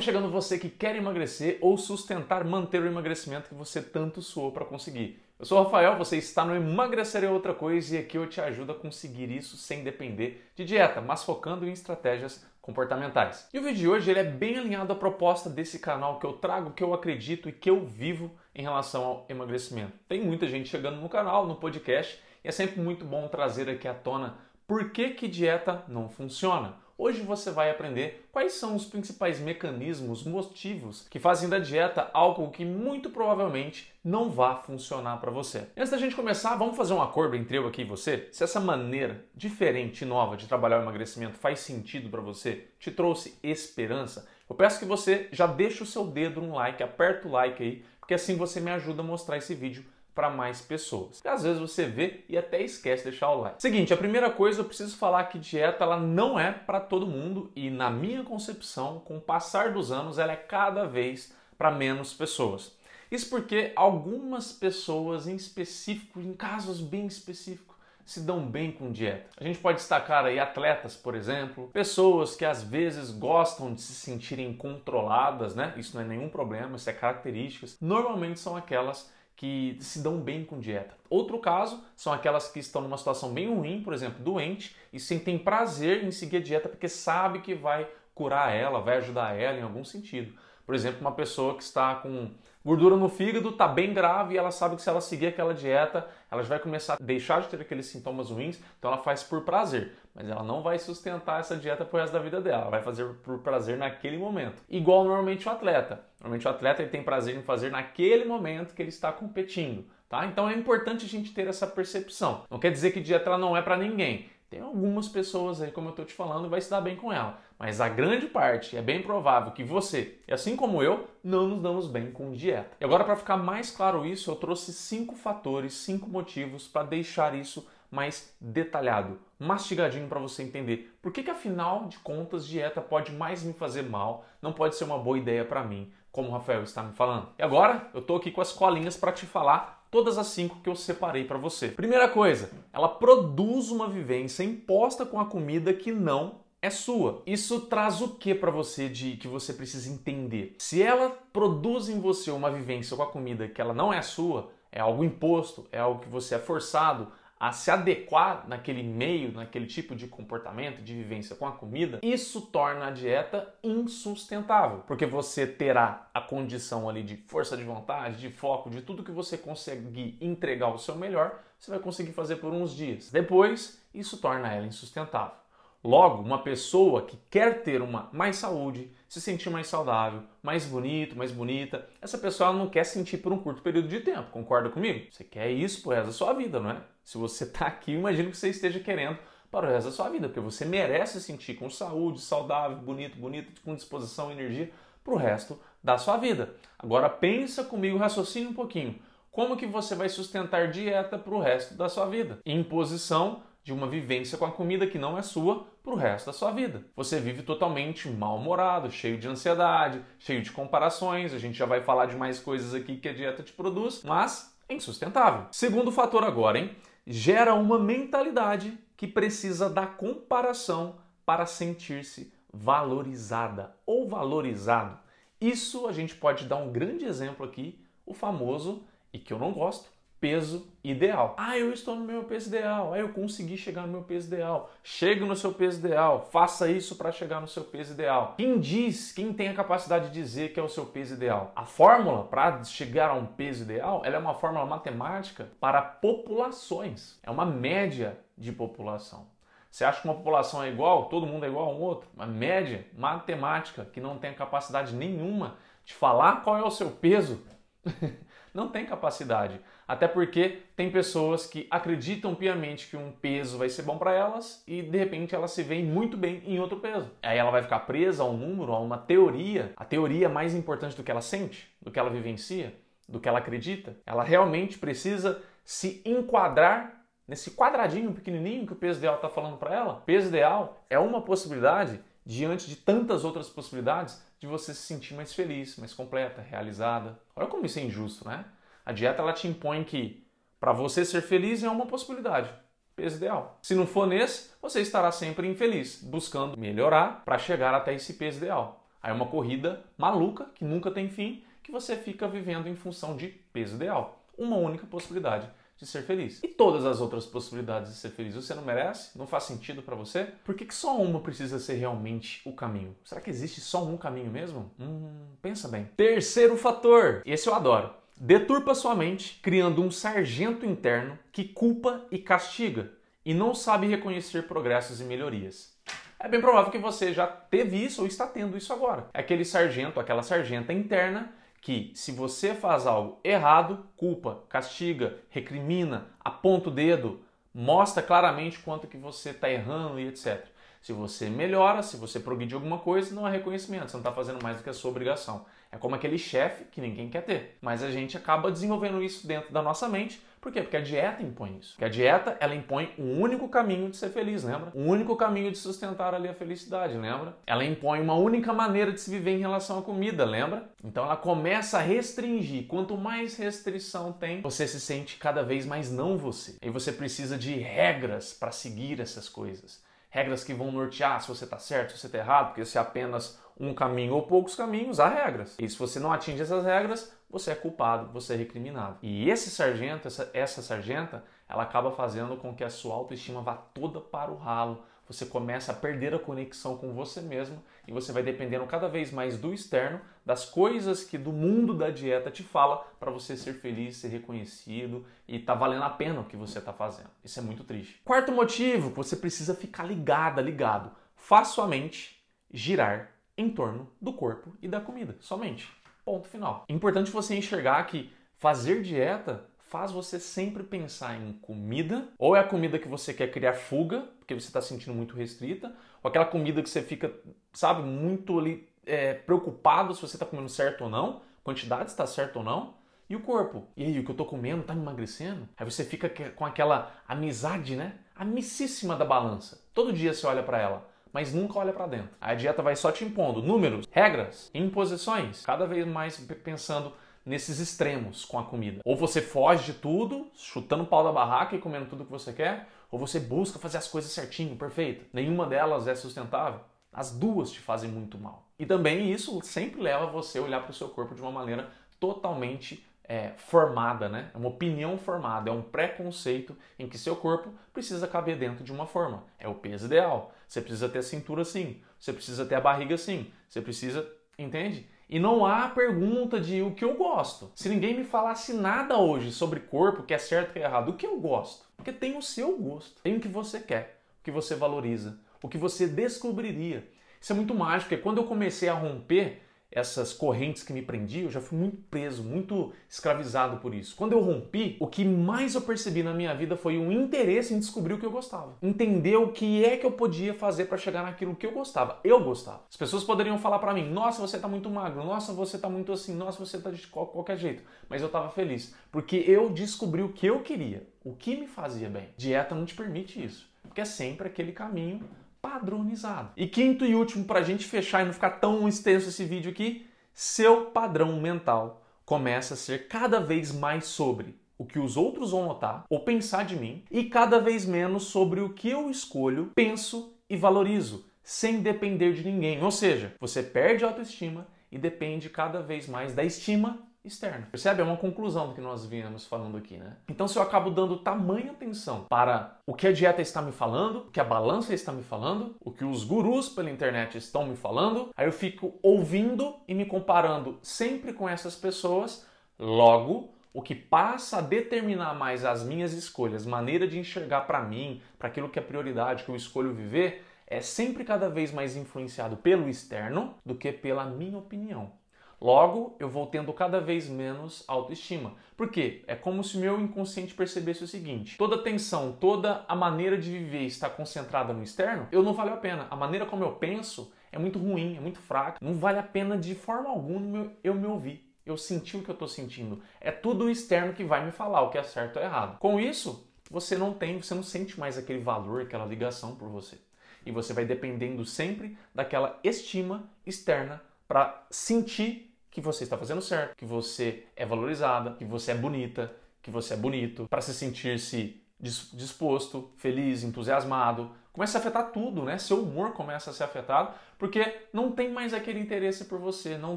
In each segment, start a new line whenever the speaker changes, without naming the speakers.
Vamos chegando você que quer emagrecer ou sustentar, manter o emagrecimento que você tanto suou para conseguir. Eu sou o Rafael, você está no Emagrecer é Outra Coisa e aqui eu te ajudo a conseguir isso sem depender de dieta, mas focando em estratégias comportamentais. E o vídeo de hoje ele é bem alinhado à proposta desse canal que eu trago, que eu acredito e que eu vivo em relação ao emagrecimento. Tem muita gente chegando no canal, no podcast, e é sempre muito bom trazer aqui à tona por que, que dieta não funciona Hoje você vai aprender quais são os principais mecanismos, motivos que fazem da dieta algo que muito provavelmente não vá funcionar para você. Antes da gente começar, vamos fazer um acordo entre eu aqui e você? Se essa maneira diferente e nova de trabalhar o emagrecimento faz sentido para você, te trouxe esperança, eu peço que você já deixe o seu dedo no like, aperta o like aí, porque assim você me ajuda a mostrar esse vídeo para mais pessoas. às vezes você vê e até esquece de deixar o like. Seguinte, a primeira coisa eu preciso falar que dieta ela não é para todo mundo e na minha concepção, com o passar dos anos, ela é cada vez para menos pessoas. Isso porque algumas pessoas em específico, em casos bem específicos, se dão bem com dieta. A gente pode destacar aí atletas, por exemplo, pessoas que às vezes gostam de se sentirem controladas, né? Isso não é nenhum problema, isso é características. Normalmente são aquelas que se dão bem com dieta. Outro caso são aquelas que estão numa situação bem ruim, por exemplo, doente, e sentem prazer em seguir a dieta porque sabe que vai curar ela, vai ajudar ela em algum sentido. Por exemplo, uma pessoa que está com gordura no fígado, está bem grave e ela sabe que se ela seguir aquela dieta, ela vai começar a deixar de ter aqueles sintomas ruins, então ela faz por prazer. Mas ela não vai sustentar essa dieta pro resto da vida dela, ela vai fazer por prazer naquele momento. Igual normalmente o atleta. Normalmente o atleta ele tem prazer em fazer naquele momento que ele está competindo. Tá? Então é importante a gente ter essa percepção. Não quer dizer que dieta ela não é para ninguém. Tem algumas pessoas aí, como eu estou te falando, vai se dar bem com ela. Mas a grande parte é bem provável que você, e assim como eu, não nos damos bem com dieta. E agora, para ficar mais claro isso, eu trouxe cinco fatores, cinco motivos para deixar isso mais detalhado, mastigadinho para você entender. Por que, que afinal de contas dieta pode mais me fazer mal, não pode ser uma boa ideia para mim, como o Rafael está me falando. E agora eu estou aqui com as colinhas para te falar todas as cinco que eu separei para você. Primeira coisa, ela produz uma vivência imposta com a comida que não é sua. Isso traz o que para você de que você precisa entender? Se ela produz em você uma vivência com a comida que ela não é sua, é algo imposto, é algo que você é forçado a se adequar naquele meio, naquele tipo de comportamento, de vivência com a comida, isso torna a dieta insustentável, porque você terá a condição ali de força de vontade, de foco, de tudo que você conseguir entregar o seu melhor, você vai conseguir fazer por uns dias. Depois, isso torna ela insustentável. Logo, uma pessoa que quer ter uma mais saúde, se sentir mais saudável, mais bonito, mais bonita, essa pessoa não quer sentir por um curto período de tempo, concorda comigo? Você quer isso pro resto da sua vida, não é? Se você está aqui, imagino que você esteja querendo para o resto da sua vida, porque você merece sentir com saúde, saudável, bonito, bonito, com disposição energia para o resto da sua vida. Agora pensa comigo, raciocine um pouquinho. Como que você vai sustentar dieta para o resto da sua vida? Imposição de uma vivência com a comida que não é sua para o resto da sua vida. Você vive totalmente mal-humorado, cheio de ansiedade, cheio de comparações. A gente já vai falar de mais coisas aqui que a dieta te produz, mas é insustentável. Segundo fator agora, hein? Gera uma mentalidade que precisa da comparação para sentir-se valorizada ou valorizado. Isso a gente pode dar um grande exemplo aqui, o famoso, e que eu não gosto, peso ideal. Ah, eu estou no meu peso ideal. Ah, eu consegui chegar no meu peso ideal. Chegue no seu peso ideal. Faça isso para chegar no seu peso ideal. Quem diz, quem tem a capacidade de dizer que é o seu peso ideal? A fórmula para chegar a um peso ideal, ela é uma fórmula matemática para populações. É uma média de população. Você acha que uma população é igual, todo mundo é igual a um outro? Uma média matemática que não tem capacidade nenhuma de falar qual é o seu peso não tem capacidade. Até porque tem pessoas que acreditam piamente que um peso vai ser bom para elas e de repente elas se veem muito bem em outro peso. Aí ela vai ficar presa a um número, a uma teoria. A teoria é mais importante do que ela sente, do que ela vivencia, do que ela acredita. Ela realmente precisa se enquadrar nesse quadradinho pequenininho que o peso ideal está falando para ela. O peso ideal é uma possibilidade diante de tantas outras possibilidades de você se sentir mais feliz, mais completa, realizada. Olha como isso é injusto, né? A dieta ela te impõe que para você ser feliz é uma possibilidade, peso ideal. Se não for nesse, você estará sempre infeliz, buscando melhorar para chegar até esse peso ideal. Aí é uma corrida maluca que nunca tem fim, que você fica vivendo em função de peso ideal. Uma única possibilidade de ser feliz. E todas as outras possibilidades de ser feliz você não merece? Não faz sentido para você? Por que, que só uma precisa ser realmente o caminho? Será que existe só um caminho mesmo? Hum, pensa bem. Terceiro fator, esse eu adoro. Deturpa sua mente, criando um sargento interno que culpa e castiga e não sabe reconhecer progressos e melhorias. É bem provável que você já teve isso ou está tendo isso agora. É aquele sargento, aquela sargenta interna que se você faz algo errado, culpa, castiga, recrimina, aponta o dedo, mostra claramente quanto que você está errando e etc. Se você melhora, se você progride alguma coisa, não é reconhecimento, você não está fazendo mais do que a sua obrigação. É como aquele chefe que ninguém quer ter. Mas a gente acaba desenvolvendo isso dentro da nossa mente. Por quê? Porque a dieta impõe isso. Porque a dieta, ela impõe um único caminho de ser feliz, lembra? Um único caminho de sustentar ali a felicidade, lembra? Ela impõe uma única maneira de se viver em relação à comida, lembra? Então ela começa a restringir. Quanto mais restrição tem, você se sente cada vez mais não você. E você precisa de regras para seguir essas coisas regras que vão nortear se você está certo, se você está errado, porque se é apenas um caminho ou poucos caminhos, há regras. E se você não atinge essas regras, você é culpado, você é recriminado. E esse sargento, essa, essa sargenta, ela acaba fazendo com que a sua autoestima vá toda para o ralo. Você começa a perder a conexão com você mesmo e você vai dependendo cada vez mais do externo, das coisas que do mundo da dieta te fala para você ser feliz, ser reconhecido e tá valendo a pena o que você está fazendo. Isso é muito triste. Quarto motivo você precisa ficar ligada, ligado. Faça sua mente girar em torno do corpo e da comida, somente. Ponto final. Importante você enxergar que fazer dieta faz você sempre pensar em comida, ou é a comida que você quer criar fuga, porque você está sentindo muito restrita, ou aquela comida que você fica, sabe, muito ali é, preocupado se você está comendo certo ou não, quantidade está certo ou não, e o corpo? E aí, o que eu estou comendo está me emagrecendo? Aí você fica com aquela amizade, né? Amicíssima da balança. Todo dia você olha para ela mas nunca olha para dentro. A dieta vai só te impondo números, regras, imposições, cada vez mais pensando nesses extremos com a comida. Ou você foge de tudo, chutando o pau da barraca e comendo tudo que você quer, ou você busca fazer as coisas certinho, perfeito. Nenhuma delas é sustentável. As duas te fazem muito mal. E também isso sempre leva você a olhar para o seu corpo de uma maneira totalmente é, formada, né? É uma opinião formada, é um preconceito em que seu corpo precisa caber dentro de uma forma. É o peso ideal. Você precisa ter a cintura assim, você precisa ter a barriga assim, você precisa, entende? E não há pergunta de o que eu gosto. Se ninguém me falasse nada hoje sobre corpo, que é certo, que é errado, o que eu gosto? Porque tem o seu gosto, tem o que você quer, o que você valoriza, o que você descobriria. Isso é muito mágico, porque quando eu comecei a romper essas correntes que me prendiam, eu já fui muito preso, muito escravizado por isso. Quando eu rompi, o que mais eu percebi na minha vida foi um interesse em descobrir o que eu gostava. Entender o que é que eu podia fazer para chegar naquilo que eu gostava. Eu gostava. As pessoas poderiam falar para mim: "Nossa, você tá muito magro. Nossa, você tá muito assim. Nossa, você tá de qualquer jeito". Mas eu tava feliz, porque eu descobri o que eu queria, o que me fazia bem. Dieta não te permite isso, porque é sempre aquele caminho padronizado. E quinto e último, para a gente fechar e não ficar tão extenso esse vídeo aqui, seu padrão mental começa a ser cada vez mais sobre o que os outros vão notar ou pensar de mim e cada vez menos sobre o que eu escolho, penso e valorizo, sem depender de ninguém. Ou seja, você perde a autoestima e depende cada vez mais da estima externa. Percebe? É uma conclusão do que nós viemos falando aqui, né? Então, se eu acabo dando tamanha atenção para o que a dieta está me falando, o que a balança está me falando, o que os gurus pela internet estão me falando, aí eu fico ouvindo e me comparando sempre com essas pessoas, logo o que passa a determinar mais as minhas escolhas, maneira de enxergar para mim, para aquilo que é prioridade, que eu escolho viver, é sempre cada vez mais influenciado pelo externo do que pela minha opinião. Logo, eu vou tendo cada vez menos autoestima. Por quê? É como se meu inconsciente percebesse o seguinte: toda a tensão, toda a maneira de viver está concentrada no externo, eu não valeu a pena. A maneira como eu penso é muito ruim, é muito fraca. Não vale a pena de forma alguma eu me ouvir. Eu senti o que eu estou sentindo. É tudo o externo que vai me falar o que é certo ou errado. Com isso, você não tem, você não sente mais aquele valor, aquela ligação por você. E você vai dependendo sempre daquela estima externa para sentir que você está fazendo certo, que você é valorizada, que você é bonita, que você é bonito, para se sentir-se disposto, feliz, entusiasmado. Começa a afetar tudo, né? Seu humor começa a ser afetado porque não tem mais aquele interesse por você, não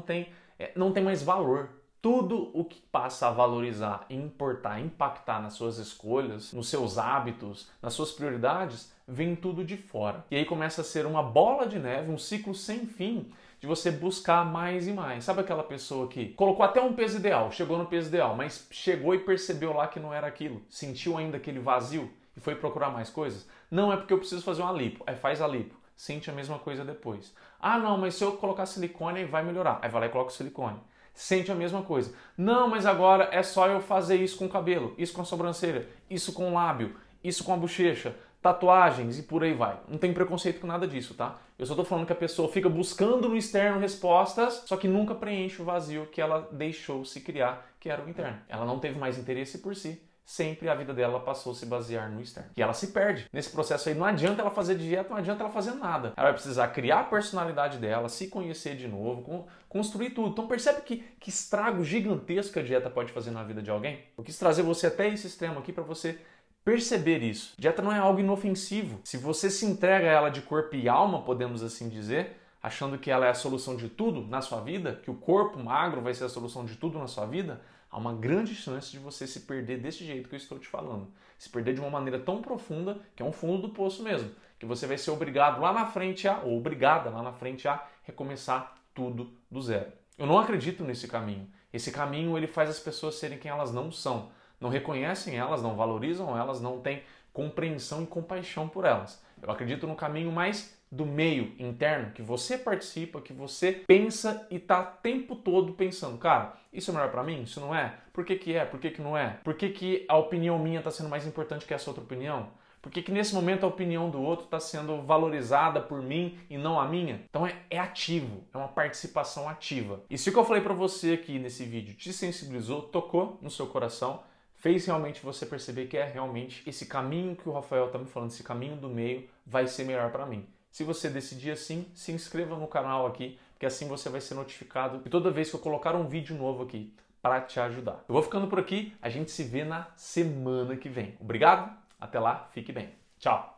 tem, é, não tem mais valor. Tudo o que passa a valorizar, importar, impactar nas suas escolhas, nos seus hábitos, nas suas prioridades, vem tudo de fora. E aí começa a ser uma bola de neve, um ciclo sem fim de você buscar mais e mais. Sabe aquela pessoa que colocou até um peso ideal, chegou no peso ideal, mas chegou e percebeu lá que não era aquilo, sentiu ainda aquele vazio e foi procurar mais coisas? Não é porque eu preciso fazer uma lipo, aí faz a lipo, sente a mesma coisa depois. Ah, não, mas se eu colocar silicone vai melhorar. Aí vai lá e coloca o silicone sente a mesma coisa. Não, mas agora é só eu fazer isso com o cabelo, isso com a sobrancelha, isso com o lábio, isso com a bochecha, tatuagens e por aí vai. Não tem preconceito com nada disso, tá? Eu só tô falando que a pessoa fica buscando no externo respostas, só que nunca preenche o vazio que ela deixou se criar, que era o interno. Ela não teve mais interesse por si, sempre a vida dela passou a se basear no externo. E ela se perde. Nesse processo aí, não adianta ela fazer dieta, não adianta ela fazer nada. Ela vai precisar criar a personalidade dela, se conhecer de novo, construir tudo. Então percebe que, que estrago gigantesco a dieta pode fazer na vida de alguém? Eu quis trazer você até esse extremo aqui para você perceber isso. Dieta não é algo inofensivo. Se você se entrega a ela de corpo e alma, podemos assim dizer, achando que ela é a solução de tudo na sua vida, que o corpo magro vai ser a solução de tudo na sua vida, há uma grande chance de você se perder desse jeito que eu estou te falando. Se perder de uma maneira tão profunda que é um fundo do poço mesmo, que você vai ser obrigado lá na frente a, ou obrigada lá na frente a recomeçar tudo do zero. Eu não acredito nesse caminho. Esse caminho ele faz as pessoas serem quem elas não são. Não reconhecem elas, não valorizam elas, não têm compreensão e compaixão por elas. Eu acredito no caminho mais do meio interno, que você participa, que você pensa e tá o tempo todo pensando, cara, isso é melhor para mim? Isso não é? Por que, que é? Por que, que não é? Por que, que a opinião minha está sendo mais importante que essa outra opinião? Por que, que nesse momento a opinião do outro está sendo valorizada por mim e não a minha? Então é, é ativo, é uma participação ativa. E se o que eu falei para você aqui nesse vídeo te sensibilizou, tocou no seu coração, fez realmente você perceber que é realmente esse caminho que o Rafael está me falando, esse caminho do meio vai ser melhor para mim. Se você decidir assim, se inscreva no canal aqui, porque assim você vai ser notificado e toda vez que eu colocar um vídeo novo aqui para te ajudar. Eu vou ficando por aqui, a gente se vê na semana que vem. Obrigado, até lá, fique bem. Tchau!